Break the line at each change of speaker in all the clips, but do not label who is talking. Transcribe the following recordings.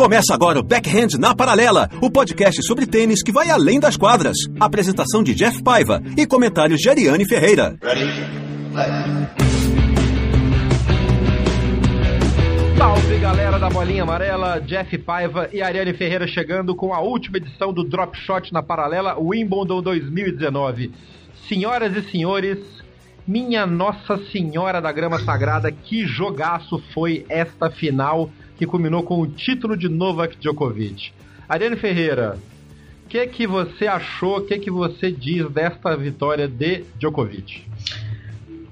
Começa agora o Backhand na Paralela, o podcast sobre tênis que vai além das quadras. Apresentação de Jeff Paiva e comentários de Ariane Ferreira.
Salve galera da Bolinha Amarela, Jeff Paiva e Ariane Ferreira chegando com a última edição do Drop Shot na Paralela Wimbledon 2019. Senhoras e senhores, minha Nossa Senhora da Grama Sagrada, que jogaço foi esta final que culminou com o título de Novak Djokovic. Ariane Ferreira, o que que você achou, o que que você diz desta vitória de Djokovic?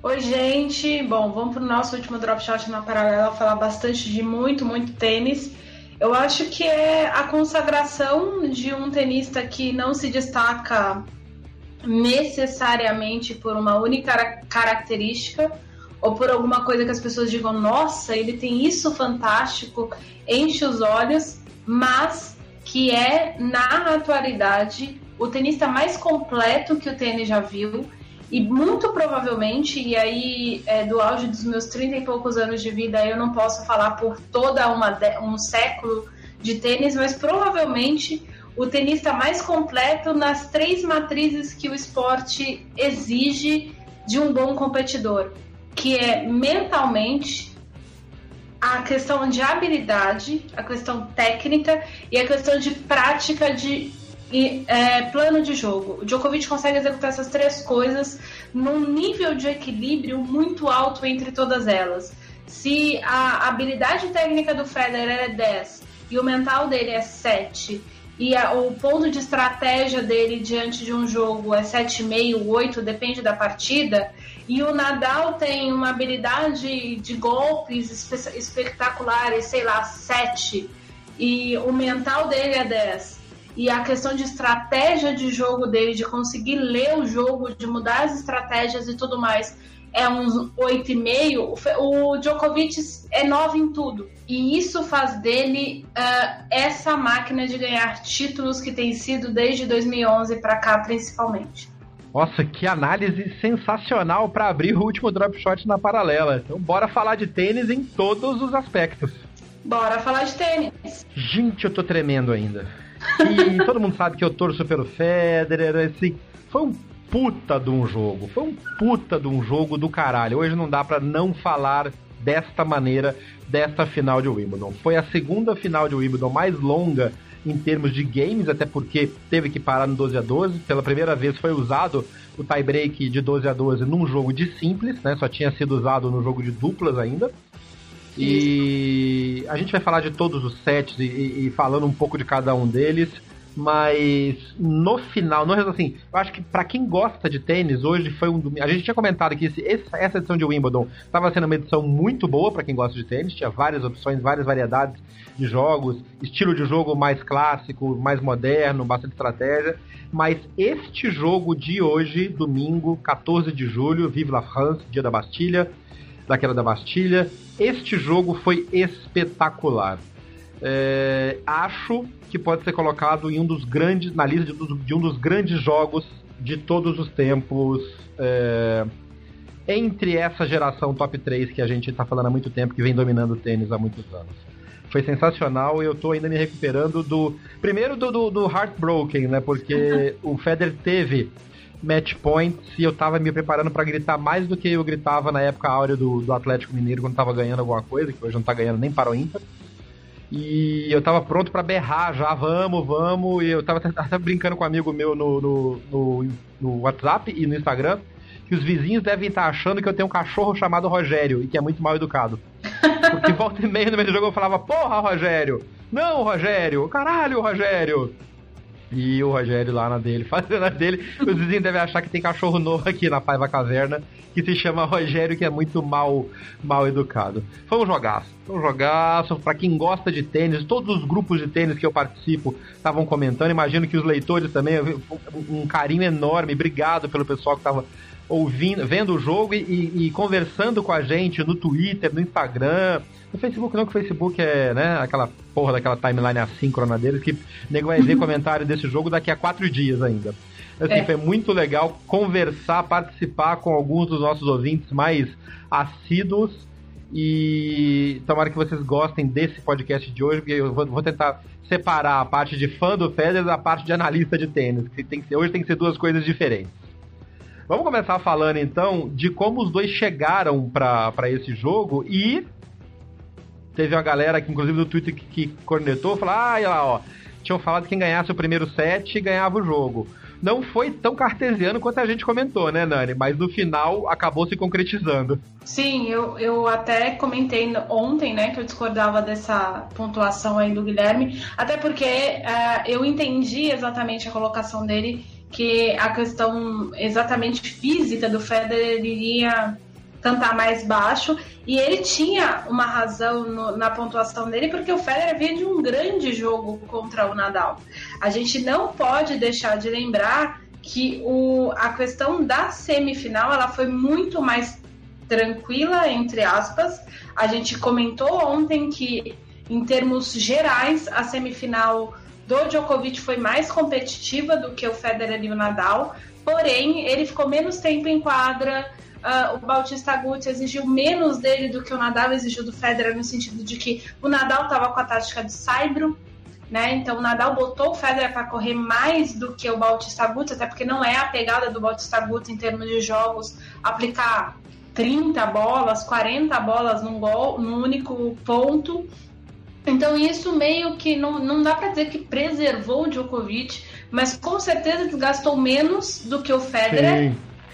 Oi, gente. Bom, vamos para o nosso último drop shot na paralela falar bastante de muito, muito tênis. Eu acho que é a consagração de um tenista que não se destaca necessariamente por uma única característica, ou por alguma coisa que as pessoas digam, nossa, ele tem isso fantástico, enche os olhos, mas que é, na atualidade, o tenista mais completo que o tênis já viu. E muito provavelmente, e aí é, do auge dos meus 30 e poucos anos de vida, eu não posso falar por toda uma, um século de tênis, mas provavelmente o tenista mais completo nas três matrizes que o esporte exige de um bom competidor que é mentalmente a questão de habilidade, a questão técnica e a questão de prática de é, plano de jogo. O Djokovic consegue executar essas três coisas num nível de equilíbrio muito alto entre todas elas. Se a habilidade técnica do Federer é 10 e o mental dele é 7 e a, o ponto de estratégia dele diante de um jogo é 7,5, 8, depende da partida, e o Nadal tem uma habilidade de golpes espe espetaculares, sei lá, 7, e o mental dele é 10. E a questão de estratégia de jogo dele, de conseguir ler o jogo, de mudar as estratégias e tudo mais, é uns 8,5. O Djokovic é 9 em tudo. E isso faz dele uh, essa máquina de ganhar títulos que tem sido desde 2011 para cá, principalmente.
Nossa, que análise sensacional para abrir o último drop shot na paralela. Então, bora falar de tênis em todos os aspectos.
Bora falar de tênis.
Gente, eu tô tremendo ainda. E todo mundo sabe que eu torço pelo Federer, assim. Foi um puta de um jogo. Foi um puta de um jogo do caralho. Hoje não dá para não falar desta maneira desta final de Wimbledon. Foi a segunda final de Wimbledon mais longa em termos de games, até porque teve que parar no 12 a 12. Pela primeira vez foi usado o tie-break de 12 a 12 num jogo de simples, né? Só tinha sido usado no jogo de duplas ainda. E a gente vai falar de todos os sets e, e falando um pouco de cada um deles mas no final, no assim, eu acho que para quem gosta de tênis, hoje foi um domingo. A gente tinha comentado que esse, essa edição de Wimbledon estava sendo uma edição muito boa para quem gosta de tênis, tinha várias opções, várias variedades de jogos, estilo de jogo mais clássico, mais moderno, bastante estratégia. Mas este jogo de hoje, domingo, 14 de julho, Vive la France, dia da Bastilha, daquela da Bastilha, este jogo foi espetacular. É, acho que pode ser colocado em um dos grandes, na lista de, de um dos grandes jogos de todos os tempos. É, entre essa geração top 3 que a gente está falando há muito tempo, que vem dominando o tênis há muitos anos. Foi sensacional e eu estou ainda me recuperando do. Primeiro do, do, do Heartbroken, né? Porque o Federer teve match points e eu estava me preparando para gritar mais do que eu gritava na época áurea do, do Atlético Mineiro quando estava ganhando alguma coisa, que hoje não está ganhando nem para o ímpar. E eu tava pronto para berrar já, vamos, vamos. E eu tava até brincando com um amigo meu no, no, no, no WhatsApp e no Instagram que os vizinhos devem estar achando que eu tenho um cachorro chamado Rogério e que é muito mal educado. Porque volta e meia no meio do jogo eu falava, porra, Rogério! Não, Rogério! Caralho, Rogério! E o Rogério lá na dele, fazendo a dele. Os vizinhos devem achar que tem cachorro novo aqui na Paiva Caverna, que se chama Rogério, que é muito mal, mal educado. Foi um jogaço. Foi um jogaço. Pra quem gosta de tênis, todos os grupos de tênis que eu participo estavam comentando. Imagino que os leitores também, um carinho enorme. Obrigado pelo pessoal que estava ouvindo, vendo o jogo e, e, e, conversando com a gente no Twitter, no Instagram. No Facebook não, que o Facebook é, né, aquela porra daquela timeline assíncrona deles que o nego vai ver comentário desse jogo daqui a quatro dias ainda. Assim, é. Foi muito legal conversar, participar com alguns dos nossos ouvintes mais assíduos e tomara que vocês gostem desse podcast de hoje, porque eu vou, vou tentar separar a parte de fã do Federer da parte de analista de tênis, que tem que ser, hoje tem que ser duas coisas diferentes. Vamos começar falando então de como os dois chegaram para esse jogo e teve uma galera que, inclusive, no Twitter que, que cornetou, falou: ah, lá, ó, tinham falado que quem ganhasse o primeiro set ganhava o jogo. Não foi tão cartesiano quanto a gente comentou, né, Nani? Mas no final acabou se concretizando.
Sim, eu, eu até comentei ontem, né, que eu discordava dessa pontuação aí do Guilherme, até porque uh, eu entendi exatamente a colocação dele que a questão exatamente física do Federer iria cantar mais baixo e ele tinha uma razão no, na pontuação dele porque o Federer vinha de um grande jogo contra o Nadal. A gente não pode deixar de lembrar que o, a questão da semifinal ela foi muito mais tranquila entre aspas. A gente comentou ontem que em termos gerais a semifinal do Djokovic foi mais competitiva do que o Federer e o Nadal, porém ele ficou menos tempo em quadra. Uh, o Bautista Agut exigiu menos dele do que o Nadal exigiu do Federer, no sentido de que o Nadal estava com a tática de saibro, né? Então o Nadal botou o Federer para correr mais do que o Bautista Agut, até porque não é a pegada do Bautista Agut em termos de jogos aplicar 30 bolas, 40 bolas num gol, num único ponto. Então isso meio que não, não dá para dizer que preservou o Djokovic, mas com certeza desgastou menos do que o Federer.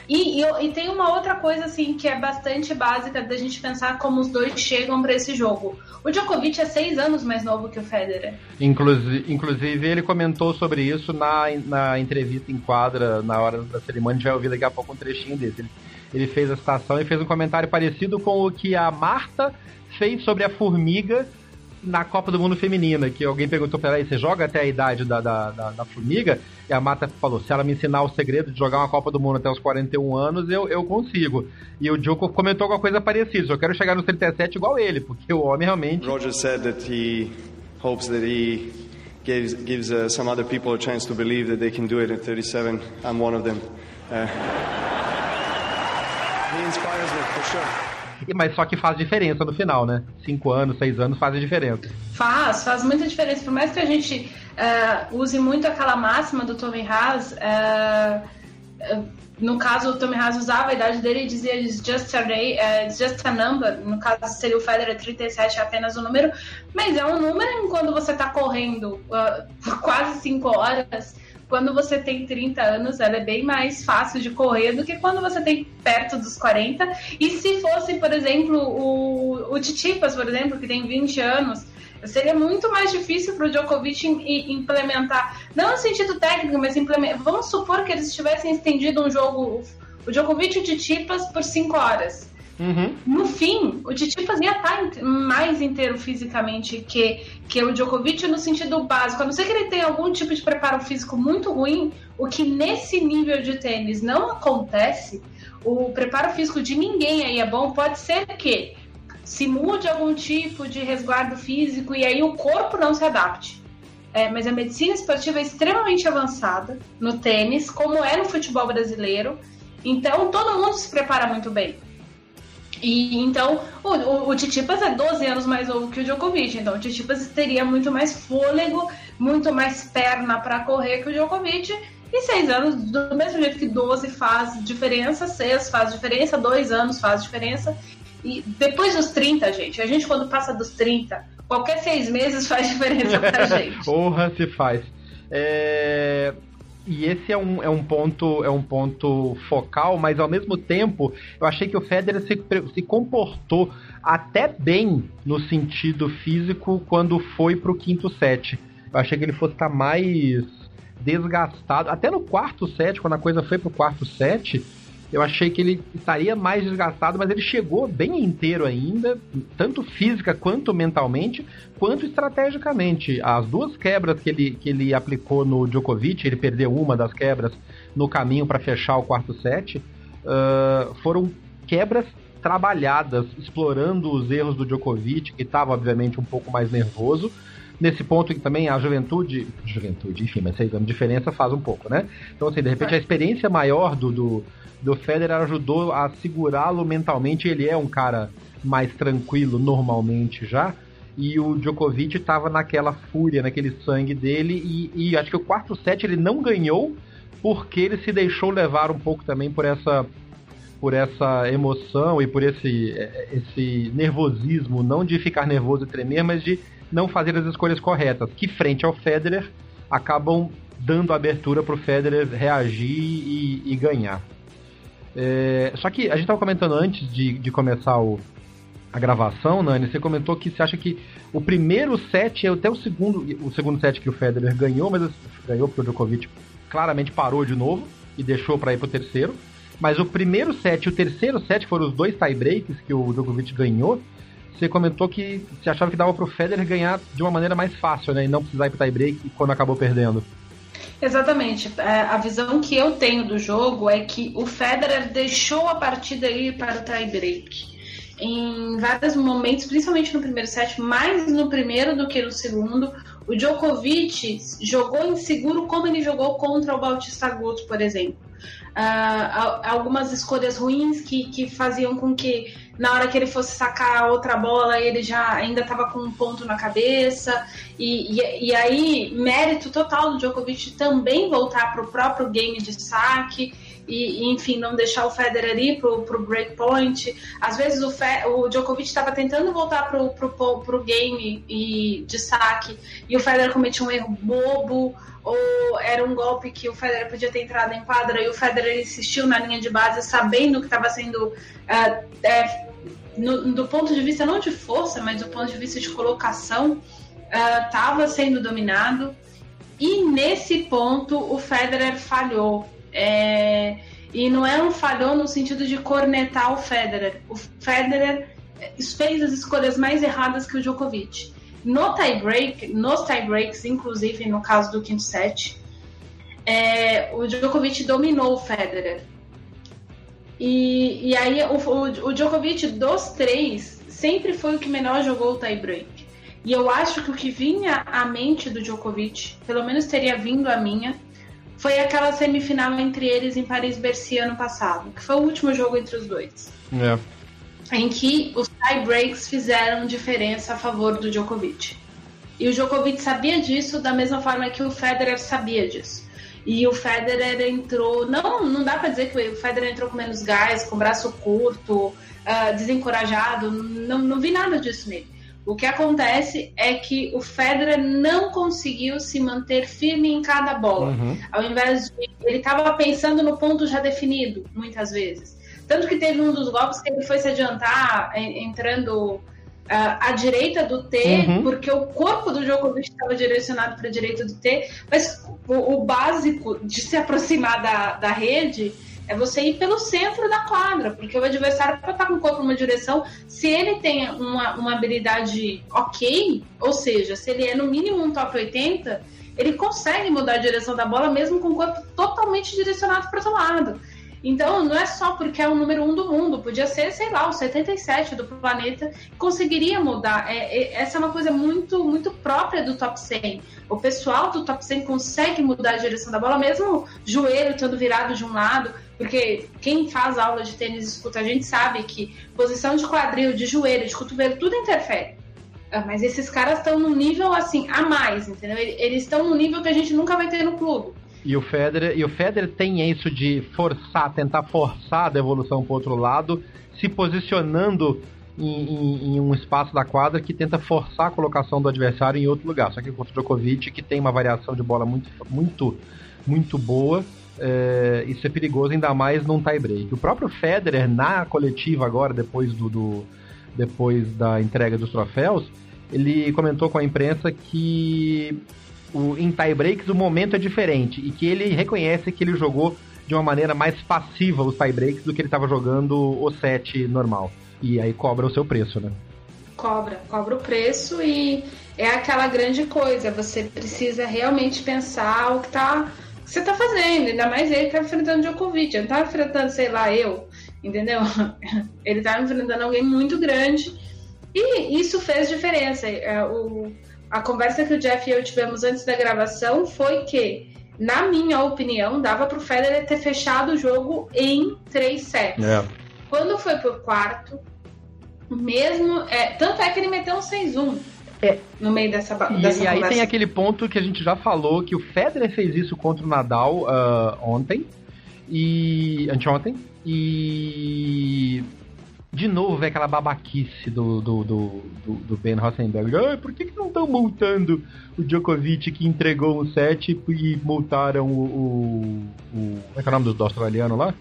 E, e, e, tem uma outra coisa assim que é bastante básica da gente pensar como os dois chegam para esse jogo. O Djokovic é seis anos mais novo que o Federer.
Inclusive, inclusive ele comentou sobre isso na, na entrevista em quadra na hora da cerimônia. A gente vai ouvir daqui a pouco um trechinho desse. Ele, ele fez a citação e fez um comentário parecido com o que a Marta fez sobre a formiga na Copa do Mundo Feminina, que alguém perguntou pra ela, você joga até a idade da, da, da, da, formiga? E a Mata falou, se ela me ensinar o segredo de jogar uma Copa do Mundo até os 41 anos, eu, eu consigo. E o Djoko comentou alguma coisa parecida, eu quero chegar nos 37 igual ele, porque o homem realmente...
Roger said that he hopes that he gives, gives uh, some other people a chance to believe that they can do it at 37. I'm one of them. Uh, he inspires me, for sure.
Mas só que faz diferença no final, né? Cinco anos, seis anos fazem diferença.
Faz, faz muita diferença. Por mais que a gente uh, use muito aquela máxima do Tommy Haas, uh, uh, no caso o Tommy Haas usava a idade dele e dizia just a, day, just a number. No caso seria o Federer 37 é apenas o um número, mas é um número quando você está correndo quase cinco horas quando você tem 30 anos, ela é bem mais fácil de correr do que quando você tem perto dos 40. E se fosse, por exemplo, o, o Titipas, por exemplo, que tem 20 anos, seria muito mais difícil para o Djokovic implementar, não no sentido técnico, mas implementar. Vamos supor que eles tivessem estendido um jogo, o Djokovic e o Titipas, por 5 horas. Uhum. No fim, o Tsitsipas ia estar mais inteiro fisicamente que, que o Djokovic no sentido básico. A não ser que ele tenha algum tipo de preparo físico muito ruim, o que nesse nível de tênis não acontece, o preparo físico de ninguém aí é bom, pode ser que se mude algum tipo de resguardo físico e aí o corpo não se adapte. É, mas a medicina esportiva é extremamente avançada no tênis, como é no futebol brasileiro. Então todo mundo se prepara muito bem. E então, o, o, o Titipas é 12 anos mais novo que o Djokovic, então o Titipas teria muito mais fôlego, muito mais perna para correr que o Djokovic. E 6 anos, do mesmo jeito que 12 faz diferença, 6 faz diferença, 2 anos faz diferença. E depois dos 30, gente, a gente quando passa dos 30, qualquer 6 meses faz diferença pra gente.
Honra se faz. É, e esse é um, é um ponto é um ponto focal, mas ao mesmo tempo eu achei que o Federer se, se comportou até bem no sentido físico quando foi pro quinto set. Eu achei que ele fosse estar mais desgastado. Até no quarto set, quando a coisa foi pro quarto set, eu achei que ele estaria mais desgastado, mas ele chegou bem inteiro ainda, tanto física quanto mentalmente, quanto estrategicamente. As duas quebras que ele, que ele aplicou no Djokovic, ele perdeu uma das quebras no caminho para fechar o quarto set, uh, foram quebras trabalhadas, explorando os erros do Djokovic, que estava obviamente um pouco mais nervoso. Nesse ponto que também a juventude, juventude, enfim, mas a diferença faz um pouco, né? Então, assim, de repente a experiência maior do, do do Federer ajudou a segurá-lo mentalmente. Ele é um cara mais tranquilo normalmente já. E o Djokovic estava naquela fúria, naquele sangue dele. E, e, acho que o quarto set ele não ganhou porque ele se deixou levar um pouco também por essa por essa emoção e por esse, esse nervosismo, não de ficar nervoso e tremer, mas de não fazer as escolhas corretas, que frente ao Federer acabam dando abertura para o Federer reagir e, e ganhar. É, só que a gente estava comentando antes de, de começar o, a gravação, Nani, você comentou que você acha que o primeiro set é até o segundo, o segundo set que o Federer ganhou, mas ganhou porque o Djokovic claramente parou de novo e deixou para ir pro terceiro. Mas o primeiro set e o terceiro set foram os dois tie-breaks que o Djokovic ganhou. Você comentou que você achava que dava pro Federer ganhar de uma maneira mais fácil, né? E não precisar ir pro tie-break quando acabou perdendo.
Exatamente. É, a visão que eu tenho do jogo é que o Federer deixou a partida ir para o tie-break. Em vários momentos, principalmente no primeiro set, mais no primeiro do que no segundo, o Djokovic jogou inseguro como ele jogou contra o Bautista Agut, por exemplo. Uh, algumas escolhas ruins que, que faziam com que na hora que ele fosse sacar outra bola ele já ainda estava com um ponto na cabeça e, e, e, aí mérito total do Djokovic também voltar para o próprio game de saque e, enfim, não deixar o Federer ir pro, pro breakpoint. Às vezes o, Fe, o Djokovic estava tentando voltar pro, pro, pro game e, de saque e o Federer cometia um erro bobo ou era um golpe que o Federer podia ter entrado em quadra e o Federer insistiu na linha de base sabendo que estava sendo uh, é, no, do ponto de vista não de força, mas do ponto de vista de colocação estava uh, sendo dominado. E nesse ponto o Federer falhou. É, e não é um falhou no sentido de cornetar o Federer. O Federer fez as escolhas mais erradas que o Djokovic. No tie-break, nos tie-breaks, inclusive no caso do quinto set, é, o Djokovic dominou o Federer. E, e aí o, o, o, Djokovic dos três sempre foi o que melhor jogou o tie-break. E eu acho que o que vinha à mente do Djokovic, pelo menos teria vindo à minha, foi aquela semifinal entre eles em Paris-Bercy ano passado, que foi o último jogo entre os dois.
É
em que os tie-breaks fizeram diferença a favor do Djokovic. E o Djokovic sabia disso da mesma forma que o Federer sabia disso. E o Federer entrou. Não, não dá para dizer que o Federer entrou com menos gás, com braço curto, uh, desencorajado. Não, não vi nada disso nele. O que acontece é que o Federer não conseguiu se manter firme em cada bola. Uhum. Ao invés de. Ele estava pensando no ponto já definido, muitas vezes. Tanto que teve um dos golpes que ele foi se adiantar entrando à direita do T, uhum. porque o corpo do Djokovic estava direcionado para a direita do T, mas o, o, básico de se aproximar da, da rede é você ir pelo centro da quadra, porque o adversário pode estar com o corpo numa direção, se ele tem uma, uma habilidade ok, ou seja, se ele é no mínimo um top 80, ele consegue mudar a direção da bola mesmo com o corpo totalmente direcionado para o outro lado. Então, não é só porque é o número um do mundo, podia ser, sei lá, o 77 do planeta, conseguiria mudar. É, é, essa é uma coisa muito, muito própria do top 100. O pessoal do top 100 consegue mudar a direção da bola, mesmo joelho estando virado de um lado, porque quem faz aula de tênis escuta a gente sabe que posição de quadril, de joelho, de cotovelo, tudo interfere. Ah, mas esses caras estão num nível assim, a mais, entendeu? Eles estão num nível que a gente nunca vai ter no clube.
E o Federer, e o Federer tem isso de forçar, tentar forçar a devolução para outro lado, se posicionando em, em, em, um espaço da quadra que tenta forçar a colocação do adversário em outro lugar. Só que contra o Djokovic, que tem uma variação de bola muito, muito, muito boa, é, isso é perigoso, ainda mais num tie-break. O próprio Federer, na coletiva agora, depois, do, do, depois da entrega dos troféus, ele comentou com a imprensa que o, em tie-breaks o momento é diferente e que ele reconhece que ele jogou de uma maneira mais passiva os tie-breaks do que ele estava jogando o set normal. E aí cobra o seu preço, né?
Cobra, cobra o preço e é aquela grande coisa. Você precisa realmente pensar o que tá que você tá fazendo, ainda mais ele tá enfrentando Djokovic, ele não tá enfrentando, sei lá, eu, entendeu? Ele tá enfrentando alguém muito grande e isso fez diferença. É, o, a conversa que o Jeff e eu tivemos antes da gravação foi que, na minha opinião, dava pro Federer ter fechado o jogo em três sets. É. Quando foi pro quarto, mesmo. É, tanto é que ele meteu um 6-1. É. No meio dessa,
e,
dessa
e aí tem aquele ponto que a gente já falou que o Federer fez isso contra o Nadal uh, ontem e anteontem e de novo vem aquela babaquice do, do, do, do, Ben Rosenberg. Ah, por que, que não estão multando o Djokovic que entregou um set e multaram o, o, o. Como é que é o nome do, do australiano lá?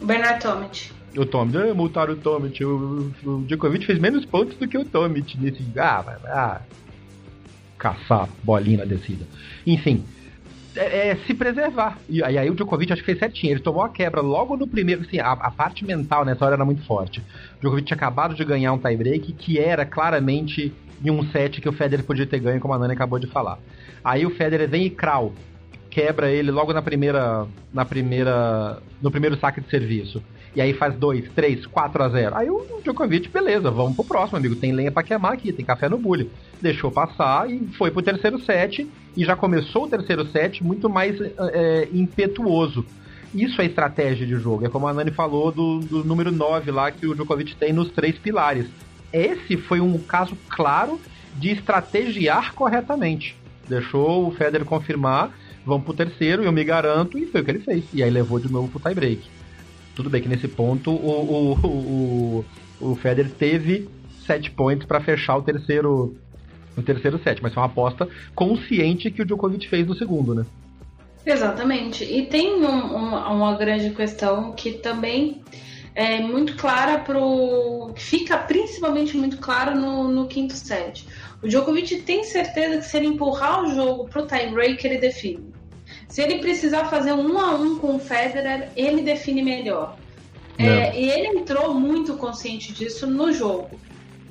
Bernard Tomic.
O Tomic, ah, multaram o Tomic. O, o Djokovic fez menos pontos do que o Tomic nesse. Ah, ah, caçar bolinha na descida. Enfim, é, é, se preservar. E aí, aí, o Djokovic acho que fez certinho. Ele tomou a quebra logo no primeiro. Assim, a, a parte mental nessa hora era muito forte. O Djokovic tinha acabado de ganhar um tie-break que era claramente em um set que o Federer podia ter ganho, como a Nani acabou de falar. Aí o Federer vem e crau, quebra ele logo na primeira. na primeira. no primeiro saque de serviço. E aí faz 2, 3, 4 a 0. Aí o Djokovic, beleza, vamos pro próximo, amigo. Tem lenha para queimar aqui, tem café no bule. Deixou passar e foi pro terceiro set. E já começou o terceiro set muito mais é, impetuoso. Isso é estratégia de jogo. É como a Nani falou do, do número 9 lá que o Djokovic tem nos três pilares. Esse foi um caso claro de estrategiar corretamente. Deixou o Federer confirmar, vamos pro terceiro, eu me garanto, e foi o que ele fez. E aí levou de novo pro tie break. Tudo bem que nesse ponto o, o, o, o Federer teve sete points para fechar o terceiro o terceiro set, mas foi uma aposta consciente que o Djokovic fez no segundo, né?
Exatamente. E tem um, um, uma grande questão que também é muito clara pro. fica principalmente muito clara no, no quinto set. O Djokovic tem certeza que se ele empurrar o jogo pro tie break, ele define. Se ele precisar fazer um a um com o Federer, ele define melhor. É. É, e ele entrou muito consciente disso no jogo.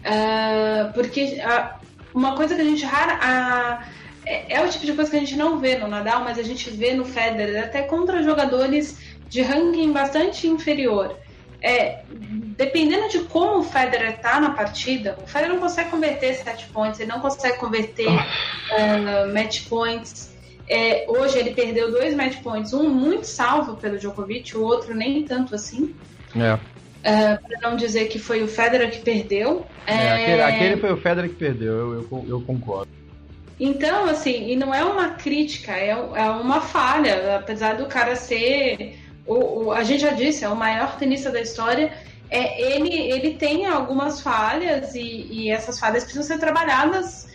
Uh, porque uh, uma coisa que a gente rara. Uh, é, é, o tipo de coisa que a gente não vê no Nadal, mas a gente vê no Federer, até contra jogadores de ranking bastante inferior. É, dependendo de como o Federer tá na partida, o Federer não consegue converter set points, ele não consegue converter uh, match points. É, hoje ele perdeu dois match points, um muito salvo pelo Djokovic, o outro nem tanto assim.
É.
Uh, para não dizer que foi o Federer que perdeu.
É, é... Aquele, aquele, foi o Federer que perdeu, eu, eu, eu, concordo.
Então, assim, e não é uma crítica, é, é uma falha, apesar do cara ser. O, o, a gente já disse, é o maior tenista da história. É, ele, ele tem algumas falhas e, e essas falhas precisam ser trabalhadas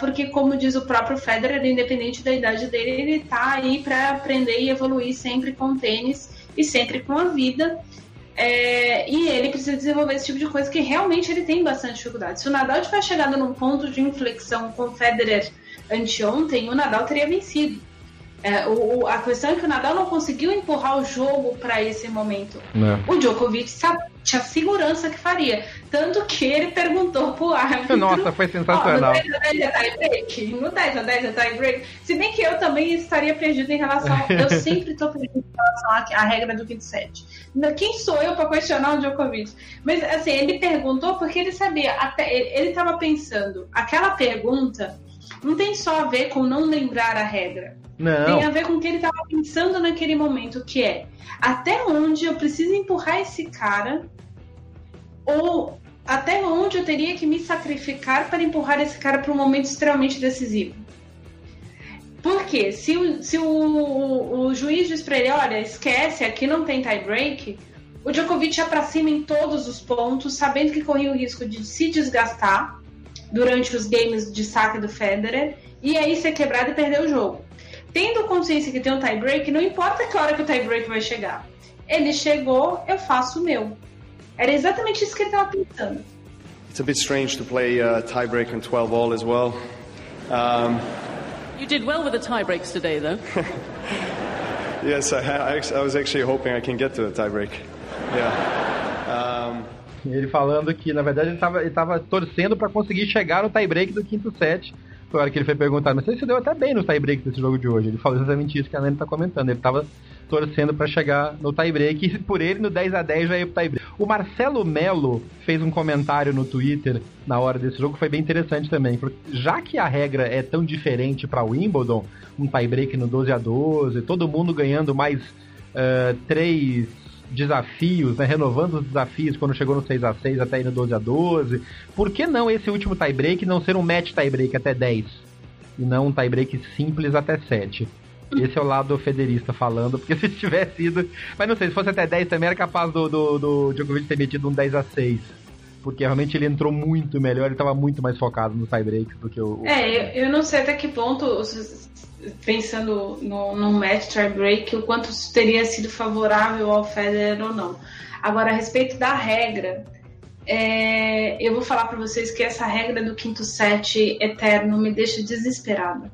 porque como diz o próprio Federer, independente da idade dele, ele tá aí para aprender e evoluir sempre com o tênis e sempre com a vida. É, e ele precisa desenvolver esse tipo de coisa que realmente ele tem bastante dificuldade. Se o Nadal tivesse chegado num ponto de inflexão com o Federer anteontem, o Nadal teria vencido. É, o, a questão é que o Nadal não conseguiu empurrar o jogo para esse momento. É. O Djokovic tinha segurança que faria. Tanto que ele perguntou pro árbitro.
Nossa, foi sensacional.
Oh, no 10 a 10 é tie break? No 10 a 10 é tie break? Se bem que eu também estaria perdido em relação. eu sempre tô perdido em relação à, à regra do 27. Quem sou eu para questionar o Djokovic? Mas assim, ele perguntou porque ele sabia. Até, ele estava pensando. Aquela pergunta não tem só a ver com não lembrar a regra.
Não.
Tem a ver com o que ele estava pensando naquele momento, que é até onde eu preciso empurrar esse cara ou até onde eu teria que me sacrificar para empurrar esse cara para um momento extremamente decisivo. Porque se o, se o, o, juiz diz para ele, olha, esquece, aqui não tem tie break, o Djokovic ia para cima em todos os pontos, sabendo que corria o risco de se desgastar durante os games de saque do Federer e aí ser quebrado e perder o jogo. Tendo consciência que tem um tie break, não importa que hora que o tie break vai chegar. Ele chegou, eu faço o meu. Era exatamente isso que ele estava pensando.
It's a bit strange to play uh, tiebreak in 12 all as well. Um,
You did well with the tie breaks today, though.
yes, I, I, I, was actually hoping I can get to the tie break. Yeah. Um,
ele falando que, na verdade, ele estava torcendo para conseguir chegar no tie break do quinto set. Foi a hora que ele foi perguntar, mas você se deu até bem no tie break desse jogo de hoje. Ele falou exatamente isso que a Nani está comentando. Ele estava torcendo para chegar no tie-break e por ele no 10 a 10 já ia pro tie-break. O Marcelo Melo fez um comentário no Twitter na hora desse jogo que foi bem interessante também. Já que a regra é tão diferente para Wimbledon, um tie-break no 12 a 12, todo mundo ganhando mais uh, três desafios, né, renovando os desafios quando chegou no 6 a 6 até ir no 12 a 12. Por que não esse último tie-break não ser um match tie-break até 10? E não um tie-break simples até 7? Esse é o lado federista falando, porque se tivesse ido. Mas não sei, se fosse até 10 também era capaz do, do, do Djokovic ter metido um 10 a 6 Porque realmente ele entrou muito melhor, ele estava muito mais focado no tiebreak do que o.
É, eu não sei até que ponto, pensando no, no match tiebreak, o quanto isso teria sido favorável ao Federer ou não. Agora, a respeito da regra, é, eu vou falar para vocês que essa regra do quinto set eterno me deixa desesperada.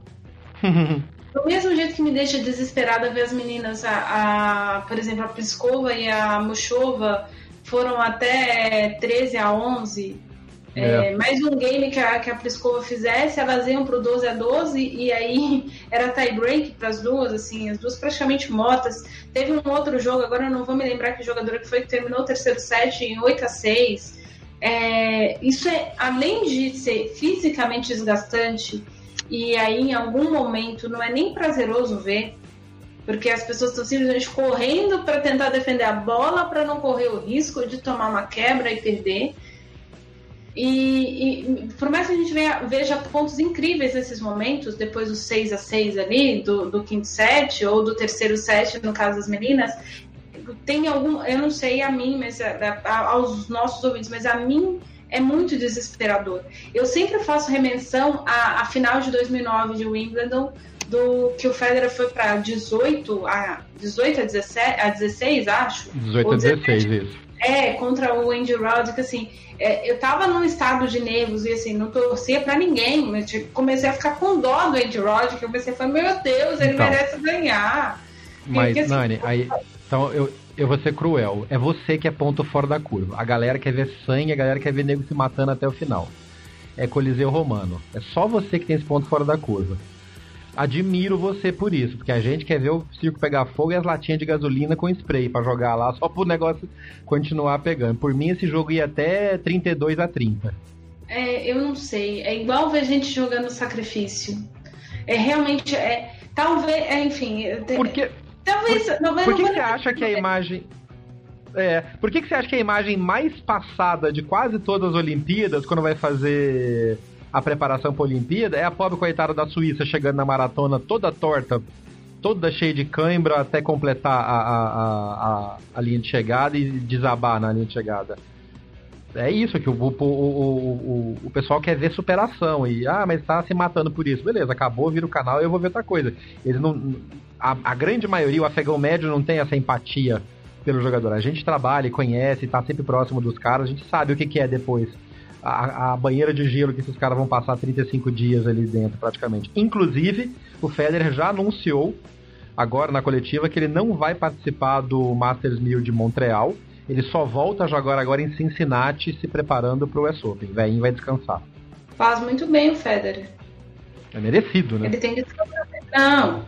Do mesmo jeito que me deixa desesperada ver as meninas, a, a por exemplo, a Pliskova e a Mushova foram até 13 a 11. É. É, mais um game que a, que a Pliskova fizesse, elas iam pro 12 a 12 e aí era tie break para as duas, assim, as duas praticamente mortas. Teve um outro jogo, agora eu não vou me lembrar que jogadora que foi que terminou o terceiro set em 8 a 6. É, isso é, além de ser fisicamente desgastante, e aí em algum momento não é nem prazeroso ver, porque as pessoas estão simplesmente correndo para tentar defender a bola para não correr o risco de tomar uma quebra e perder. E, e, por mais que a gente veja, veja, pontos incríveis nesses momentos, depois do 6 a 6 ali, do, do quinto set, ou do terceiro set, no caso das meninas, tem algum, eu não sei a mim, mas a, a, aos nossos ouvintes, mas a mim é muito desesperador. Eu sempre faço remensão à, à final de 2009 de Wimbledon, do que o Federer foi para 18 a 18 a 17 a 16, acho.
18 a 16, isso.
É, contra o Andy Roddick, assim, é, eu tava num estado de nervos e assim, não torcia para ninguém, mas comecei a ficar com dó do Andy Roddick, eu a falar, meu Deus, ele então, merece ganhar.
Mas, assim, Nani, aí, então eu, eu vou ser cruel. É você que é ponto fora da curva. A galera quer ver sangue, a galera quer ver nego se matando até o final. É Coliseu Romano. É só você que tem esse ponto fora da curva. Admiro você por isso, porque a gente quer ver o circo pegar fogo e as latinhas de gasolina com spray para jogar lá, só pro negócio continuar pegando. Por mim, esse jogo ia até 32 a 30.
É, eu não sei. É igual ver gente jogando sacrifício. É realmente. É, talvez. É, enfim.
Porque
Talvez.
Por,
talvez
por que, que você acha que a imagem. É, por que, que você acha que a imagem mais passada de quase todas as Olimpíadas, quando vai fazer a preparação para a Olimpíada, é a pobre coitada da Suíça chegando na maratona toda torta, toda cheia de cãibra até completar a, a, a, a, linha de chegada e desabar na linha de chegada? É isso que o, o, o, o, pessoal quer ver superação. E, ah, mas tá se matando por isso. Beleza, acabou, vira o canal e eu vou ver outra coisa. Eles não. A, a grande maioria, o afegão médio, não tem essa empatia pelo jogador. A gente trabalha e conhece, tá sempre próximo dos caras, a gente sabe o que, que é depois. A, a, banheira de gelo que esses caras vão passar 35 dias ali dentro, praticamente. Inclusive, o Federer já anunciou agora na coletiva que ele não vai participar do Masters 1000 de Montreal ele só volta a jogar agora em Cincinnati, se preparando para o US Open. Velhinho vai descansar.
Faz muito bem o Federer.
É merecido, né?
Ele tem que descansar. Não.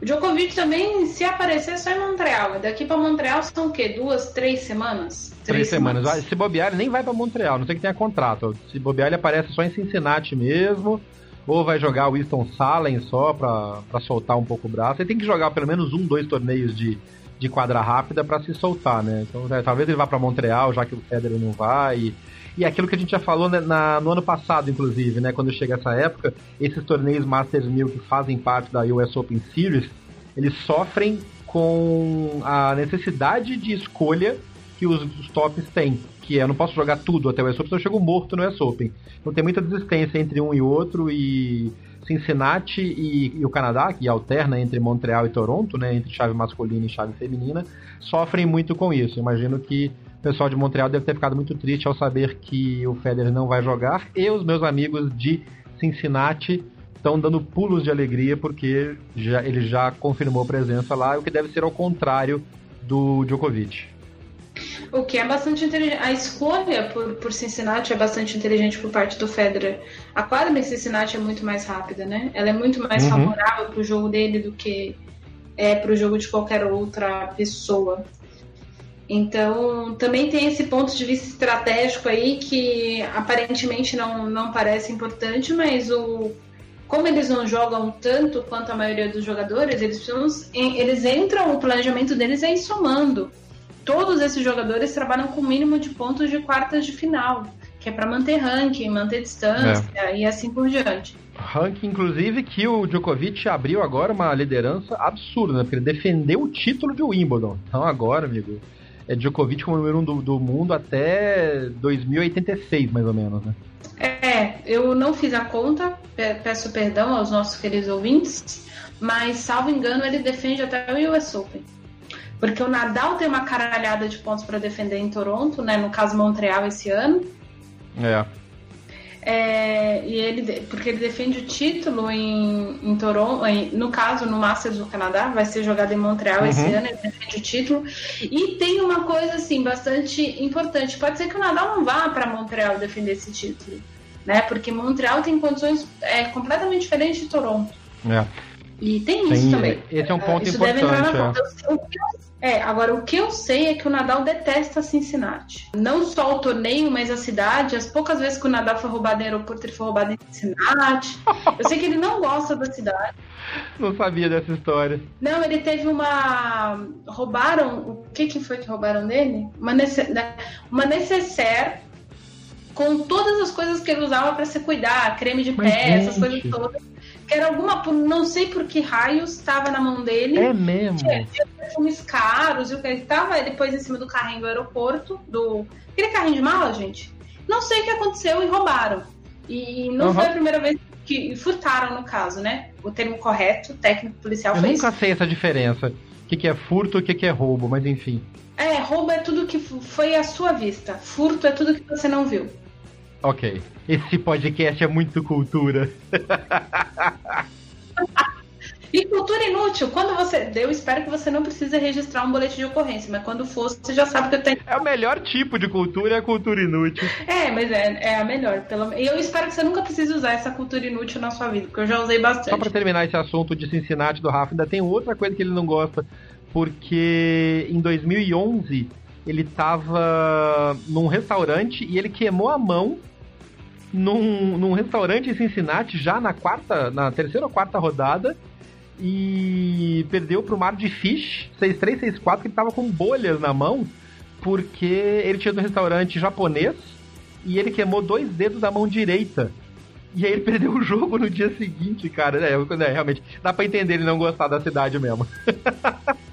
É. O Djokovic também, se aparecer, é só em Montreal. Daqui para Montreal são o quê? Duas, três semanas?
Três, três semanas. semanas. Se bobear, ele nem vai para Montreal, não sei que tenha contrato. Se bobear, ele aparece só em Cincinnati mesmo. Ou vai jogar o Winston Salem só para soltar um pouco o braço. Ele tem que jogar pelo menos um, dois torneios de, de quadra rápida para se soltar, né? Então, é, talvez ele vá para Montreal, já que o Federer não vai. E, e aquilo que a gente já falou né, na, no ano passado, inclusive, né? Quando chega essa época, esses torneios Masters 1000 que fazem parte da US Open Series, eles sofrem com a necessidade de escolha que os, os tops têm. Que é, eu não posso jogar tudo até o US Open, senão eu chego morto no US Open. Então tem muita desistência entre um e outro e Cincinnati e, e, o Canadá, que alterna entre Montreal e Toronto, né, entre chave masculina e chave feminina, sofrem muito com isso. Imagino que o pessoal de Montreal deve ter ficado muito triste ao saber que o Federer não vai jogar e os meus amigos de Cincinnati estão dando pulos de alegria porque já, ele já confirmou presença lá, o que deve ser ao contrário do Djokovic.
O que é bastante inteligente. A escolha por, por Cincinnati é bastante inteligente por parte do Federer. A quadra em Cincinnati é muito mais rápida, né? Ela é muito mais uhum. favorável para o jogo dele do que é para o jogo de qualquer outra pessoa. Então, também tem esse ponto de vista estratégico aí que aparentemente não, não parece importante, mas o como eles não jogam tanto quanto a maioria dos jogadores, eles, eles entram, o planejamento deles é ir somando. Todos esses jogadores trabalham com o mínimo de pontos de quartas de final, que é para manter ranking, manter distância é. e assim por diante.
Ranking, inclusive, que o Djokovic abriu agora uma liderança absurda, né? Porque ele defendeu o título de Wimbledon. Então agora, amigo, Djokovic como número um do, do mundo até 2086, mais ou menos, né?
É, eu não fiz a conta, peço perdão aos nossos queridos ouvintes, mas, salvo engano, ele defende até o US Open. Porque o Nadal tem uma caralhada de pontos para defender em Toronto, né? No caso Montreal esse ano.
É.
É, e ele, porque ele defende o título em, em Toronto, em, no caso no Masters do Canadá, vai ser jogado em Montreal uhum. esse ano, ele defende o título. E tem uma coisa assim bastante importante: pode ser que o Nadal não vá para Montreal defender esse título, né? Porque Montreal tem condições é, completamente diferentes de Toronto.
É.
E tem isso também.
Esse é um ponto isso importante. Deve entrar na
é. É, agora o que eu sei é que o Nadal detesta Cincinnati. Não só o torneio, mas a cidade. As poucas vezes que o Nadal foi roubado em aeroporto, ele foi roubado em Cincinnati. Eu sei que ele não gosta da cidade.
Não sabia dessa história.
Não, ele teve uma. Roubaram. O que, que foi que roubaram dele? Uma, nece... Né, uma necessaire com todas as coisas que ele usava para se cuidar, creme de pé, essas coisas todas que era alguma, não sei por que raios estava na mão dele.
É mesmo. Tinha,
perfumes caros e o que ele estava depois em cima do carrinho do aeroporto, do aquele carrinho de mala, gente. Não sei o que aconteceu e roubaram. E não uhum. foi a primeira vez que furtaram no caso, né? O termo correto, técnico policial
Eu
foi
nunca sei essa diferença. O que, que é furto e o que, que é roubo, mas enfim.
É, roubo é tudo que foi à sua vista. Furto é tudo que você não viu.
Ok. Esse podcast é muito cultura.
E cultura inútil, quando você. Eu espero que você não precise registrar um boletim de ocorrência, mas quando for, você já sabe que eu tenho.
É o melhor tipo de cultura, é a cultura inútil.
É, mas é, é a melhor. Pelo... E eu espero que você nunca precise usar essa cultura inútil na sua vida, porque eu já usei bastante.
Só pra terminar esse assunto de Cincinnati do Rafa, ainda tem outra coisa que ele não gosta, porque em 2011 ele tava num restaurante e ele queimou a mão num, num restaurante em Cincinnati já na quarta, na terceira ou quarta rodada e perdeu pro Mar de Fish 6-3, 6-4 que ele tava com bolhas na mão porque ele tinha no restaurante japonês e ele queimou dois dedos da mão direita. E aí ele perdeu o jogo no dia seguinte, cara. É, é realmente, dá pra entender ele não gostar da cidade mesmo.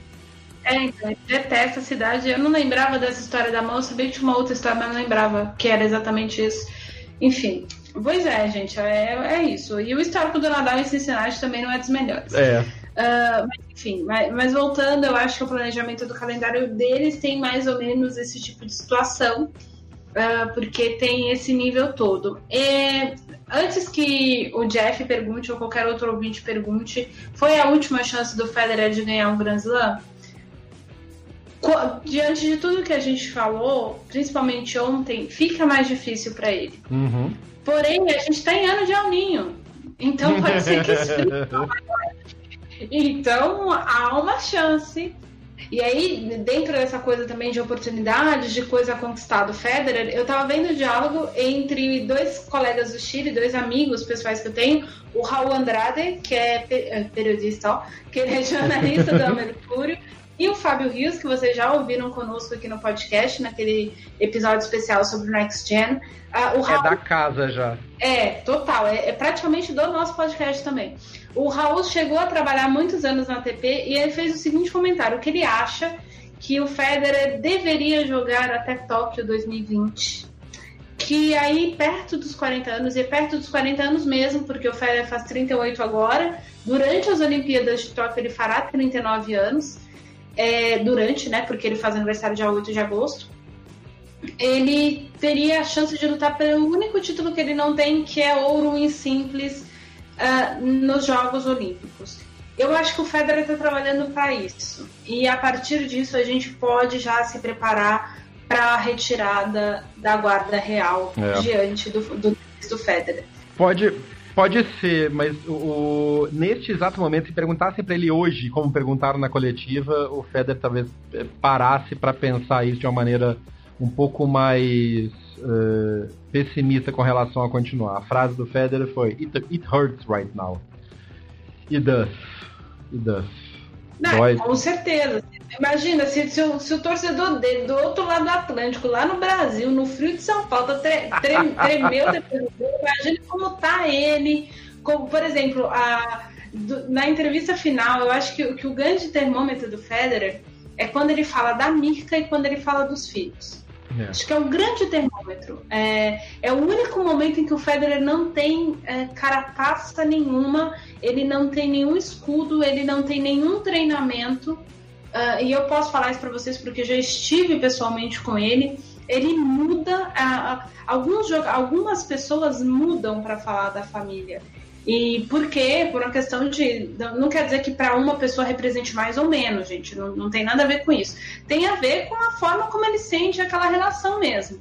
É, então, ele detesta a cidade. Eu não lembrava dessa história da mão, eu sabia que tinha uma outra história, mas não lembrava que era exatamente isso. Enfim, pois é, gente, é, é isso. E o histórico do Nadal em Cincinnati também não é dos melhores.
É.
Uh, mas, enfim, mas, mas, voltando, eu acho que o planejamento do calendário deles tem mais ou menos esse tipo de situação, uh, porque tem esse nível todo. E, antes que o Jeff pergunte ou qualquer outro ouvinte pergunte, foi a última chance do Federer de ganhar um Grand Slam? Diante de tudo que a gente falou, principalmente ontem, fica mais difícil para ele.
Uhum.
Porém, a gente está em ano de alninho. Então pode ser que isso Então há uma chance. E aí, dentro dessa coisa também de oportunidades, de coisa conquistada, o Federer, eu tava vendo o diálogo entre dois colegas do Chile, dois amigos pessoais que eu tenho, o Raul Andrade, que é, é periodista, ó, que ele é jornalista do Mercúrio, e o Fábio Rios, que vocês já ouviram conosco aqui no podcast, naquele episódio especial sobre o Next Gen.
Uh, o é Raul... É da casa já.
É, total. É, é, praticamente do nosso podcast também. O Raul chegou a trabalhar muitos anos na ATP e ele fez o seguinte comentário: que ele acha que o Federer deveria jogar até Tóquio 2020. Que aí, perto dos 40 anos, e é perto dos 40 anos mesmo, porque o Federer faz 38 agora, durante as Olimpíadas de Tóquio ele fará 39 anos é, durante, né, porque ele faz aniversário dia 8 de agosto, ele teria a chance de lutar pelo único título que ele não tem, que é ouro em simples, uh, nos Jogos Olímpicos. Eu acho que o Federer está trabalhando para isso. E a partir disso a gente pode já se preparar para a retirada da guarda real é. diante do, do, do Federer.
Pode, pode ser, mas o, neste exato momento, se perguntassem para ele hoje, como perguntaram na coletiva, o Federer talvez eh, parasse para pensar isso de uma maneira um pouco mais uh, pessimista com relação a continuar. A frase do Federer foi: It, it hurts right now. It does. It does.
Não, com certeza. Imagina, se, se, o, se o torcedor dele, do outro lado do Atlântico, lá no Brasil, no frio de São Paulo, tre, tre, tremeu depois do jogo, imagina como tá ele. Como, por exemplo, a, do, na entrevista final, eu acho que, que o grande termômetro do Federer é quando ele fala da Mirka e quando ele fala dos filhos. É. Acho que é um grande termômetro. É, é o único momento em que o Federer não tem é, carapaça nenhuma, ele não tem nenhum escudo, ele não tem nenhum treinamento. Uh, e eu posso falar isso para vocês porque já estive pessoalmente com ele. Ele muda, uh, alguns, algumas pessoas mudam para falar da família. E por quê? Por uma questão de. Não quer dizer que para uma pessoa represente mais ou menos, gente. Não, não tem nada a ver com isso. Tem a ver com a forma como ele sente aquela relação mesmo.